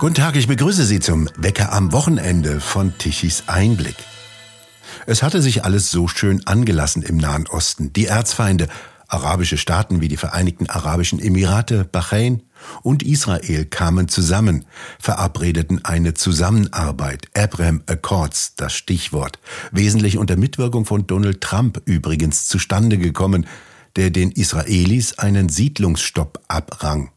Guten Tag, ich begrüße Sie zum Wecker am Wochenende von Tichys Einblick. Es hatte sich alles so schön angelassen im Nahen Osten. Die Erzfeinde, arabische Staaten wie die Vereinigten Arabischen Emirate, Bahrain und Israel kamen zusammen, verabredeten eine Zusammenarbeit, Abraham Accords, das Stichwort, wesentlich unter Mitwirkung von Donald Trump übrigens zustande gekommen, der den Israelis einen Siedlungsstopp abrang.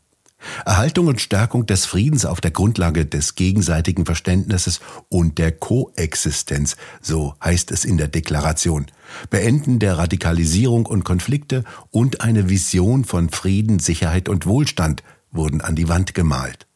Erhaltung und Stärkung des Friedens auf der Grundlage des gegenseitigen Verständnisses und der Koexistenz, so heißt es in der Deklaration. Beenden der Radikalisierung und Konflikte und eine Vision von Frieden, Sicherheit und Wohlstand wurden an die Wand gemalt.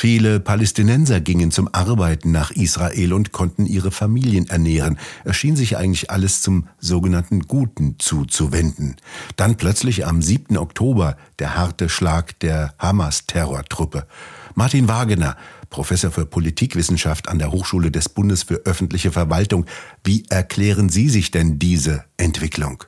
Viele Palästinenser gingen zum Arbeiten nach Israel und konnten ihre Familien ernähren. Es schien sich eigentlich alles zum sogenannten Guten zuzuwenden. Dann plötzlich am 7. Oktober der harte Schlag der Hamas-Terrortruppe. Martin Wagener, Professor für Politikwissenschaft an der Hochschule des Bundes für öffentliche Verwaltung. Wie erklären Sie sich denn diese Entwicklung?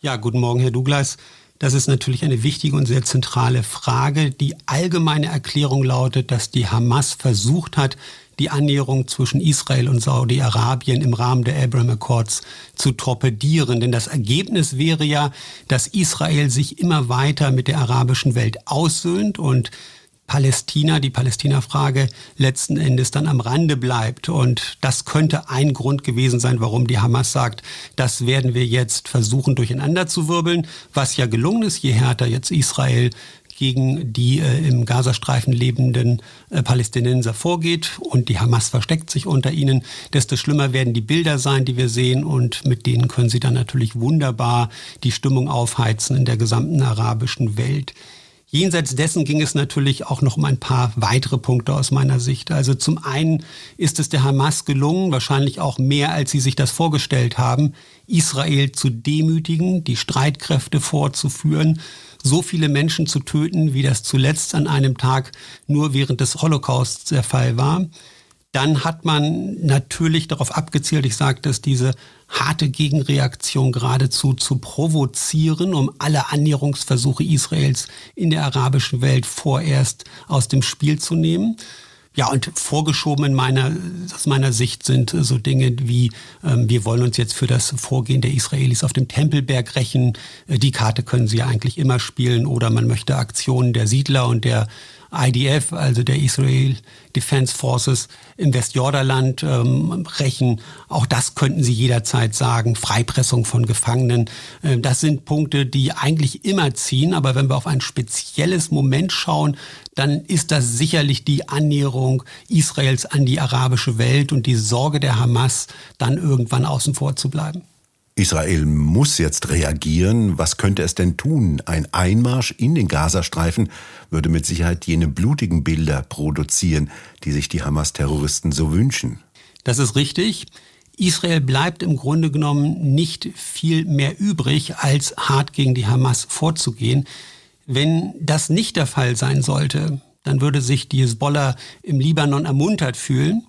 Ja, guten Morgen, Herr Douglas. Das ist natürlich eine wichtige und sehr zentrale Frage. Die allgemeine Erklärung lautet, dass die Hamas versucht hat, die Annäherung zwischen Israel und Saudi-Arabien im Rahmen der Abraham Accords zu torpedieren. Denn das Ergebnis wäre ja, dass Israel sich immer weiter mit der arabischen Welt aussöhnt und Palästina, die Palästina-Frage letzten Endes dann am Rande bleibt. Und das könnte ein Grund gewesen sein, warum die Hamas sagt, das werden wir jetzt versuchen durcheinander zu wirbeln, was ja gelungen ist, je härter jetzt Israel gegen die äh, im Gazastreifen lebenden äh, Palästinenser vorgeht und die Hamas versteckt sich unter ihnen, desto schlimmer werden die Bilder sein, die wir sehen und mit denen können sie dann natürlich wunderbar die Stimmung aufheizen in der gesamten arabischen Welt. Jenseits dessen ging es natürlich auch noch um ein paar weitere Punkte aus meiner Sicht. Also zum einen ist es der Hamas gelungen, wahrscheinlich auch mehr, als sie sich das vorgestellt haben, Israel zu demütigen, die Streitkräfte vorzuführen, so viele Menschen zu töten, wie das zuletzt an einem Tag nur während des Holocausts der Fall war. Dann hat man natürlich darauf abgezielt, ich sagte es, diese harte Gegenreaktion geradezu zu provozieren, um alle Annäherungsversuche Israels in der arabischen Welt vorerst aus dem Spiel zu nehmen. Ja, und vorgeschoben in meiner, aus meiner Sicht sind so Dinge wie, ähm, wir wollen uns jetzt für das Vorgehen der Israelis auf dem Tempelberg rächen. Äh, die Karte können sie ja eigentlich immer spielen. Oder man möchte Aktionen der Siedler und der IDF, also der Israel Defense Forces im Westjordanland ähm, rächen. Auch das könnten Sie jederzeit sagen. Freipressung von Gefangenen. Äh, das sind Punkte, die eigentlich immer ziehen. Aber wenn wir auf ein spezielles Moment schauen, dann ist das sicherlich die Annäherung Israels an die arabische Welt und die Sorge der Hamas, dann irgendwann außen vor zu bleiben. Israel muss jetzt reagieren. Was könnte es denn tun? Ein Einmarsch in den Gazastreifen würde mit Sicherheit jene blutigen Bilder produzieren, die sich die Hamas-Terroristen so wünschen. Das ist richtig. Israel bleibt im Grunde genommen nicht viel mehr übrig, als hart gegen die Hamas vorzugehen. Wenn das nicht der Fall sein sollte, dann würde sich die Hezbollah im Libanon ermuntert fühlen.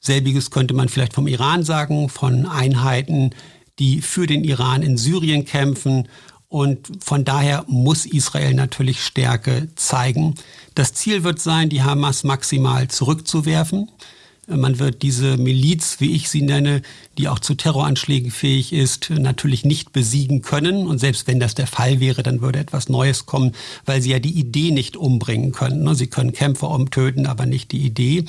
Selbiges könnte man vielleicht vom Iran sagen, von Einheiten, die für den Iran in Syrien kämpfen. Und von daher muss Israel natürlich Stärke zeigen. Das Ziel wird sein, die Hamas maximal zurückzuwerfen. Man wird diese Miliz, wie ich sie nenne, die auch zu Terroranschlägen fähig ist, natürlich nicht besiegen können. Und selbst wenn das der Fall wäre, dann würde etwas Neues kommen, weil sie ja die Idee nicht umbringen können. Sie können Kämpfer umtöten, aber nicht die Idee.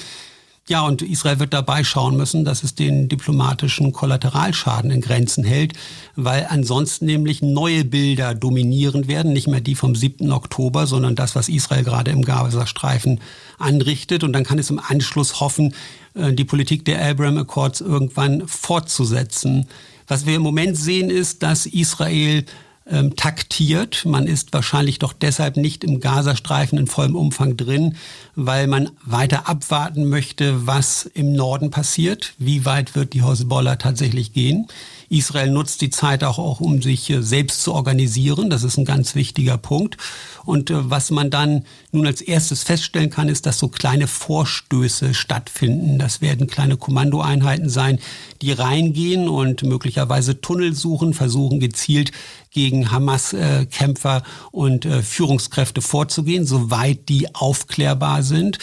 Ja, und Israel wird dabei schauen müssen, dass es den diplomatischen Kollateralschaden in Grenzen hält, weil ansonsten nämlich neue Bilder dominieren werden, nicht mehr die vom 7. Oktober, sondern das, was Israel gerade im Gazastreifen anrichtet. Und dann kann es im Anschluss hoffen, äh, die Politik der Abraham Accords irgendwann fortzusetzen. Was wir im Moment sehen, ist, dass Israel ähm, taktiert. Man ist wahrscheinlich doch deshalb nicht im Gazastreifen in vollem Umfang drin, weil man weiter abwarten möchte, was im Norden passiert. Wie weit wird die Hezbollah tatsächlich gehen? Israel nutzt die Zeit auch, auch um sich äh, selbst zu organisieren. Das ist ein ganz wichtiger Punkt. Und äh, was man dann nun als erstes feststellen kann, ist, dass so kleine Vorstöße stattfinden. Das werden kleine Kommandoeinheiten sein, die reingehen und möglicherweise Tunnel suchen, versuchen gezielt gegen Hamas-Kämpfer und äh, Führungskräfte vorzugehen, soweit die aufklärbar sind.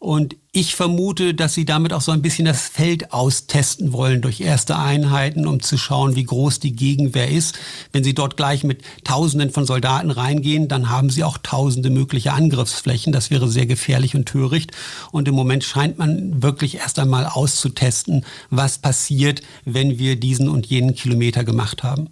Und ich vermute, dass sie damit auch so ein bisschen das Feld austesten wollen durch erste Einheiten, um zu schauen, wie groß die Gegenwehr ist. Wenn sie dort gleich mit Tausenden von Soldaten reingehen, dann haben sie auch tausende mögliche Angriffsflächen. Das wäre sehr gefährlich und töricht. Und im Moment scheint man wirklich erst einmal auszutesten, was passiert, wenn wir diesen und jenen Kilometer gemacht haben.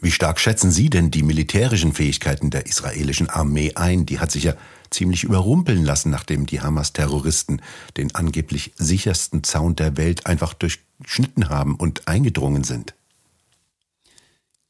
Wie stark schätzen Sie denn die militärischen Fähigkeiten der israelischen Armee ein? Die hat sich ja ziemlich überrumpeln lassen, nachdem die Hamas-Terroristen den angeblich sichersten Zaun der Welt einfach durchschnitten haben und eingedrungen sind.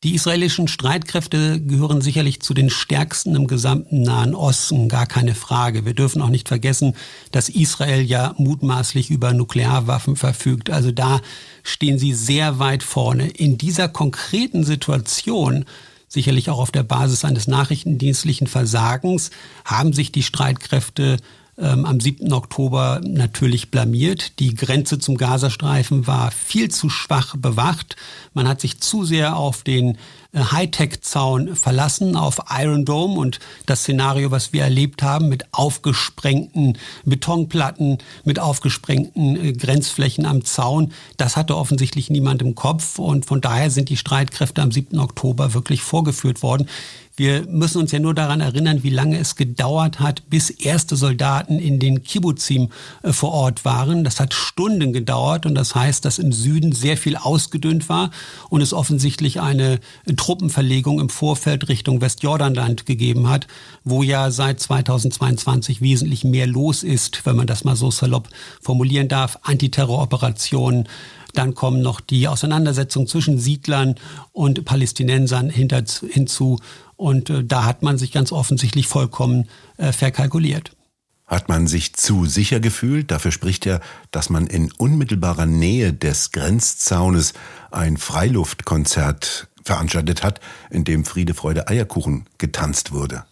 Die israelischen Streitkräfte gehören sicherlich zu den stärksten im gesamten Nahen Osten, gar keine Frage. Wir dürfen auch nicht vergessen, dass Israel ja mutmaßlich über Nuklearwaffen verfügt. Also da stehen sie sehr weit vorne. In dieser konkreten Situation sicherlich auch auf der Basis eines nachrichtendienstlichen Versagens, haben sich die Streitkräfte ähm, am 7. Oktober natürlich blamiert. Die Grenze zum Gazastreifen war viel zu schwach bewacht. Man hat sich zu sehr auf den äh, Hightech-Zaun verlassen, auf Iron Dome und das Szenario, was wir erlebt haben, mit aufgesprengten Betonplatten, mit aufgesprengten äh, Grenzflächen am Zaun, das hatte offensichtlich niemand im Kopf und von daher sind die Streitkräfte am 7. Oktober wirklich vorgeführt worden. Wir müssen uns ja nur daran erinnern, wie lange es gedauert hat, bis erste Soldaten in den Kibbutzim äh, vor Ort waren. Das hat Stunden gedauert und das heißt, dass im Süden sehr viel ausgedünnt war und es offensichtlich eine Truppenverlegung im Vorfeld Richtung Westjordanland gegeben hat, wo ja seit 2022 wesentlich mehr los ist, wenn man das mal so salopp formulieren darf. Antiterroroperationen, dann kommen noch die Auseinandersetzungen zwischen Siedlern und Palästinensern hinzu. Und äh, da hat man sich ganz offensichtlich vollkommen äh, verkalkuliert. Hat man sich zu sicher gefühlt? Dafür spricht ja, dass man in unmittelbarer Nähe des Grenzzaunes ein Freiluftkonzert veranstaltet hat, in dem Friede, Freude, Eierkuchen getanzt wurde.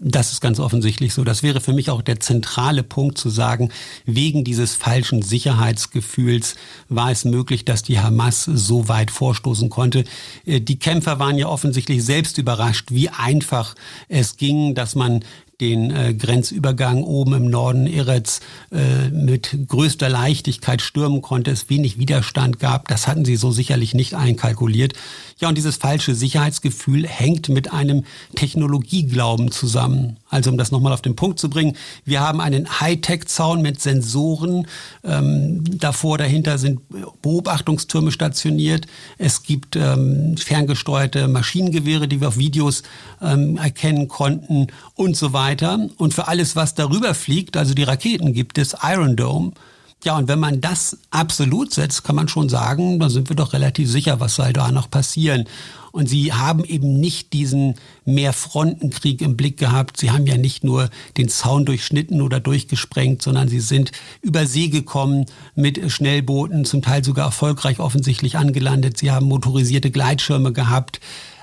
Das ist ganz offensichtlich so. Das wäre für mich auch der zentrale Punkt zu sagen, wegen dieses falschen Sicherheitsgefühls war es möglich, dass die Hamas so weit vorstoßen konnte. Äh, die Kämpfer waren ja offensichtlich selbst überrascht, wie einfach es ging, dass man den äh, Grenzübergang oben im Norden Eretz äh, mit größter Leichtigkeit stürmen konnte, es wenig Widerstand gab. Das hatten sie so sicherlich nicht einkalkuliert. Ja, und dieses falsche Sicherheitsgefühl hängt mit einem Technologieglauben zusammen. Also um das nochmal auf den Punkt zu bringen, wir haben einen Hightech-Zaun mit Sensoren. Ähm, davor, dahinter sind Beobachtungstürme stationiert. Es gibt ähm, ferngesteuerte Maschinengewehre, die wir auf Videos ähm, erkennen konnten und so weiter. Und für alles, was darüber fliegt, also die Raketen, gibt es Iron Dome. Ja, und wenn man das absolut setzt, kann man schon sagen, dann sind wir doch relativ sicher, was soll da noch passieren. Und sie haben eben nicht diesen Mehrfrontenkrieg im Blick gehabt. Sie haben ja nicht nur den Zaun durchschnitten oder durchgesprengt, sondern sie sind über See gekommen mit Schnellbooten, zum Teil sogar erfolgreich offensichtlich angelandet. Sie haben motorisierte Gleitschirme gehabt.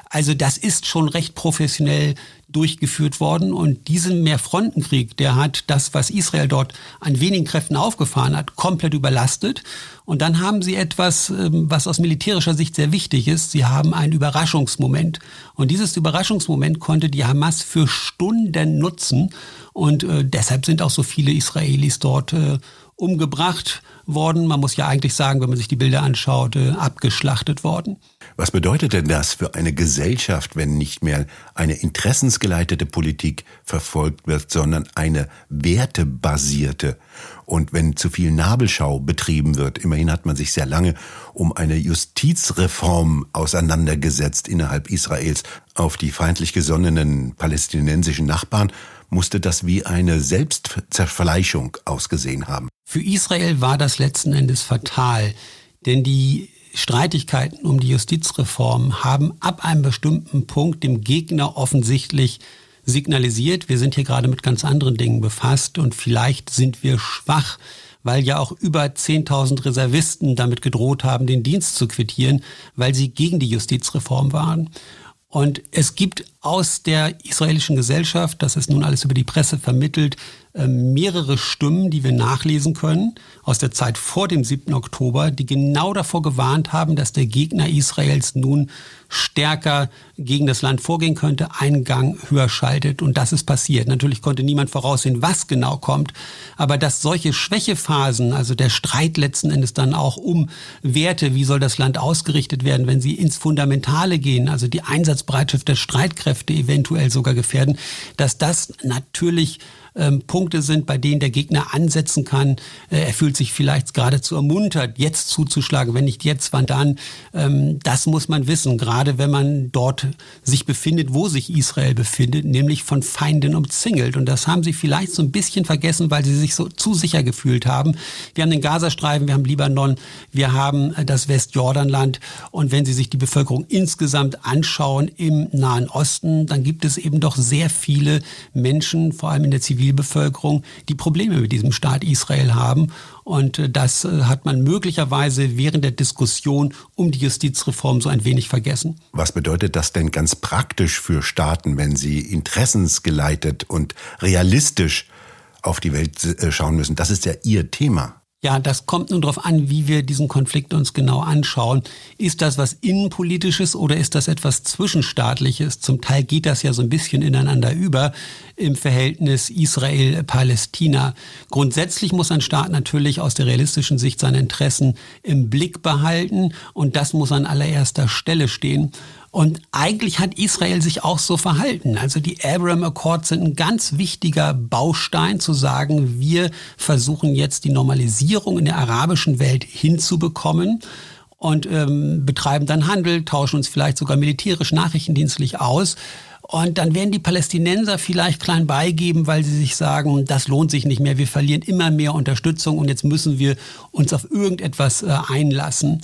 Also das ist schon recht professionell durchgeführt worden. Und diesen Mehrfrontenkrieg, der hat das, was Israel dort an wenigen Kräften aufgefahren hat, komplett überlastet. Und dann haben sie etwas, ähm, was aus militärischer Sicht sehr wichtig ist. Sie haben einen Überraschungsmoment. Und dieses Überraschungsmoment konnte die Hamas für Stunden nutzen. Und äh, deshalb sind auch so viele Israelis dort äh, umgebracht worden. Man muss ja eigentlich sagen, wenn man sich die Bilder anschaut, äh, abgeschlachtet worden. Was bedeutet denn das für eine Gesellschaft, wenn nicht mehr eine interessensgeleitete Politik verfolgt wird, sondern eine wertebasierte? Und wenn zu viel Nabelschau betrieben wird, immerhin hat man sich sehr lange um eine Justizreform auseinandergesetzt innerhalb Israels auf die feindlich gesonnenen palästinensischen Nachbarn, musste das wie eine Selbstzerfleischung ausgesehen haben. Für Israel war das letzten Endes fatal, denn die Streitigkeiten um die Justizreform haben ab einem bestimmten Punkt dem Gegner offensichtlich signalisiert, wir sind hier gerade mit ganz anderen Dingen befasst und vielleicht sind wir schwach, weil ja auch über 10.000 Reservisten damit gedroht haben, den Dienst zu quittieren, weil sie gegen die Justizreform waren. Und es gibt aus der israelischen Gesellschaft, das ist nun alles über die Presse vermittelt, ähm, mehrere Stimmen, die wir nachlesen können aus der Zeit vor dem 7. Oktober, die genau davor gewarnt haben, dass der Gegner Israels nun stärker gegen das Land vorgehen könnte, einen Gang höher schaltet. Und das ist passiert. Natürlich konnte niemand voraussehen, was genau kommt. Aber dass solche Schwächephasen, also der Streit letzten Endes dann auch um Werte, wie soll das Land ausgerichtet werden, wenn sie ins Fundamentale gehen, also die Einsatzbereitschaft der Streitkräfte eventuell sogar gefährden, dass das natürlich ähm, Punkte sind, bei denen der Gegner ansetzen kann. Äh, er fühlt sich vielleicht geradezu ermuntert, jetzt zuzuschlagen. Wenn nicht jetzt, wann dann? Ähm, das muss man wissen, gerade wenn man dort sich befindet, wo sich Israel befindet, nämlich von Feinden umzingelt. Und das haben sie vielleicht so ein bisschen vergessen, weil sie sich so zu sicher gefühlt haben. Wir haben den Gazastreifen, wir haben Libanon, wir haben äh, das Westjordanland. Und wenn Sie sich die Bevölkerung insgesamt anschauen im Nahen Osten, dann gibt es eben doch sehr viele Menschen, vor allem in der Zivil Zivilbevölkerung, die Probleme mit diesem Staat Israel haben. Und äh, das äh, hat man möglicherweise während der Diskussion um die Justizreform so ein wenig vergessen. Was bedeutet das denn ganz praktisch für Staaten, wenn sie interessensgeleitet und realistisch auf die Welt äh, schauen müssen? Das ist ja Ihr Thema. Ja, das kommt nun darauf an, wie wir diesen Konflikt uns genau anschauen. Ist das was Innenpolitisches oder ist das etwas Zwischenstaatliches? Zum Teil geht das ja so ein bisschen ineinander über im Verhältnis Israel-Palästina. Grundsätzlich muss ein Staat natürlich aus der realistischen Sicht seine Interessen im Blick behalten und das muss an allererster Stelle stehen. Und eigentlich hat Israel sich auch so verhalten. Also die Abraham Accords sind ein ganz wichtiger Baustein zu sagen, wir versuchen jetzt die Normalisierung in der arabischen Welt hinzubekommen und ähm, betreiben dann Handel, tauschen uns vielleicht sogar militärisch nachrichtendienstlich aus. Und dann werden die Palästinenser vielleicht klein beigeben, weil sie sich sagen, das lohnt sich nicht mehr, wir verlieren immer mehr Unterstützung und jetzt müssen wir uns auf irgendetwas äh, einlassen.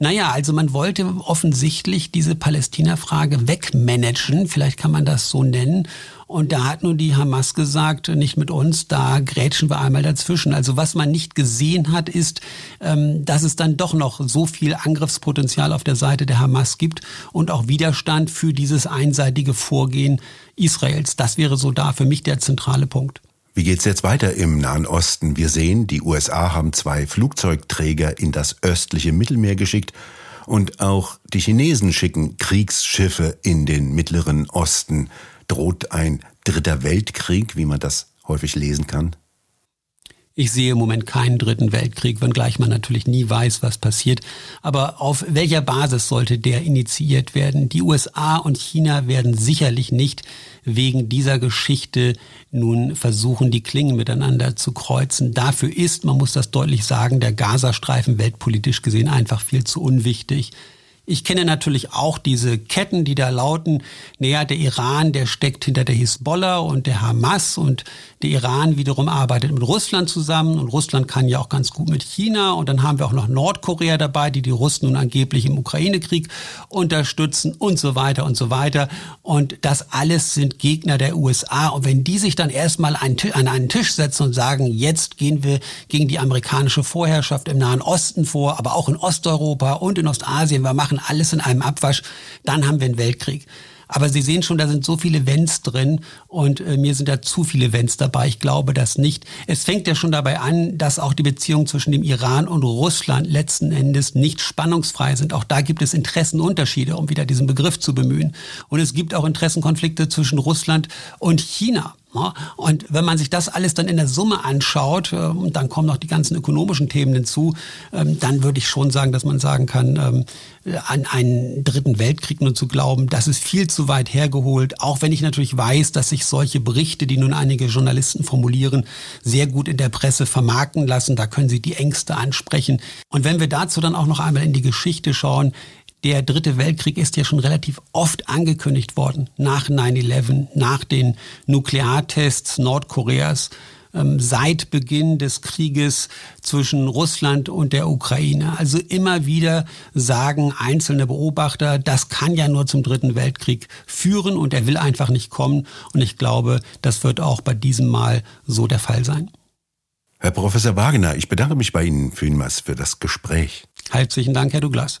Naja, also man wollte offensichtlich diese Palästina-Frage wegmanagen, vielleicht kann man das so nennen. Und da hat nun die Hamas gesagt, nicht mit uns, da grätschen wir einmal dazwischen. Also was man nicht gesehen hat, ist, ähm, dass es dann doch noch so viel Angriffspotenzial auf der Seite der Hamas gibt und auch Widerstand für dieses einseitige Vorgehen Israels. Das wäre so da für mich der zentrale Punkt. Wie geht's jetzt weiter im Nahen Osten? Wir sehen, die USA haben zwei Flugzeugträger in das östliche Mittelmeer geschickt und auch die Chinesen schicken Kriegsschiffe in den Mittleren Osten. Droht ein dritter Weltkrieg, wie man das häufig lesen kann? Ich sehe im Moment keinen dritten Weltkrieg, wenngleich man natürlich nie weiß, was passiert. Aber auf welcher Basis sollte der initiiert werden? Die USA und China werden sicherlich nicht wegen dieser Geschichte nun versuchen, die Klingen miteinander zu kreuzen. Dafür ist, man muss das deutlich sagen, der Gazastreifen weltpolitisch gesehen einfach viel zu unwichtig. Ich kenne natürlich auch diese Ketten, die da lauten, naja, der Iran, der steckt hinter der Hisbollah und der Hamas und der Iran wiederum arbeitet mit Russland zusammen und Russland kann ja auch ganz gut mit China und dann haben wir auch noch Nordkorea dabei, die die Russen nun angeblich im Ukraine-Krieg unterstützen und so weiter und so weiter. Und das alles sind Gegner der USA und wenn die sich dann erstmal an einen Tisch setzen und sagen, jetzt gehen wir gegen die amerikanische Vorherrschaft im Nahen Osten vor, aber auch in Osteuropa und in Ostasien, wir machen machen alles in einem Abwasch, dann haben wir einen Weltkrieg. Aber Sie sehen schon, da sind so viele Wenns drin und äh, mir sind da zu viele Wenns dabei. Ich glaube das nicht. Es fängt ja schon dabei an, dass auch die Beziehungen zwischen dem Iran und Russland letzten Endes nicht spannungsfrei sind. Auch da gibt es Interessenunterschiede, um wieder diesen Begriff zu bemühen. Und es gibt auch Interessenkonflikte zwischen Russland und China. Und wenn man sich das alles dann in der Summe anschaut, und ähm, dann kommen noch die ganzen ökonomischen Themen hinzu, ähm, dann würde ich schon sagen, dass man sagen kann, ähm, an einen dritten Weltkrieg nur zu glauben, das ist viel zu weit hergeholt. Auch wenn ich natürlich weiß, dass sich solche Berichte, die nun einige Journalisten formulieren, sehr gut in der Presse vermarkten lassen. Da können sie die Ängste ansprechen. Und wenn wir dazu dann auch noch einmal in die Geschichte schauen, der dritte Weltkrieg ist ja schon relativ oft angekündigt worden, nach 9-11, nach den Nukleartests Nordkoreas, ähm, seit Beginn des Krieges zwischen Russland und der Ukraine. Also immer wieder sagen einzelne Beobachter, das kann ja nur zum dritten Weltkrieg führen und er will einfach nicht kommen. Und ich glaube, das wird auch bei diesem Mal so der Fall sein. Herr Professor Wagner, ich bedanke mich bei Ihnen vielmals für das Gespräch. Herzlichen Dank, Herr Douglas.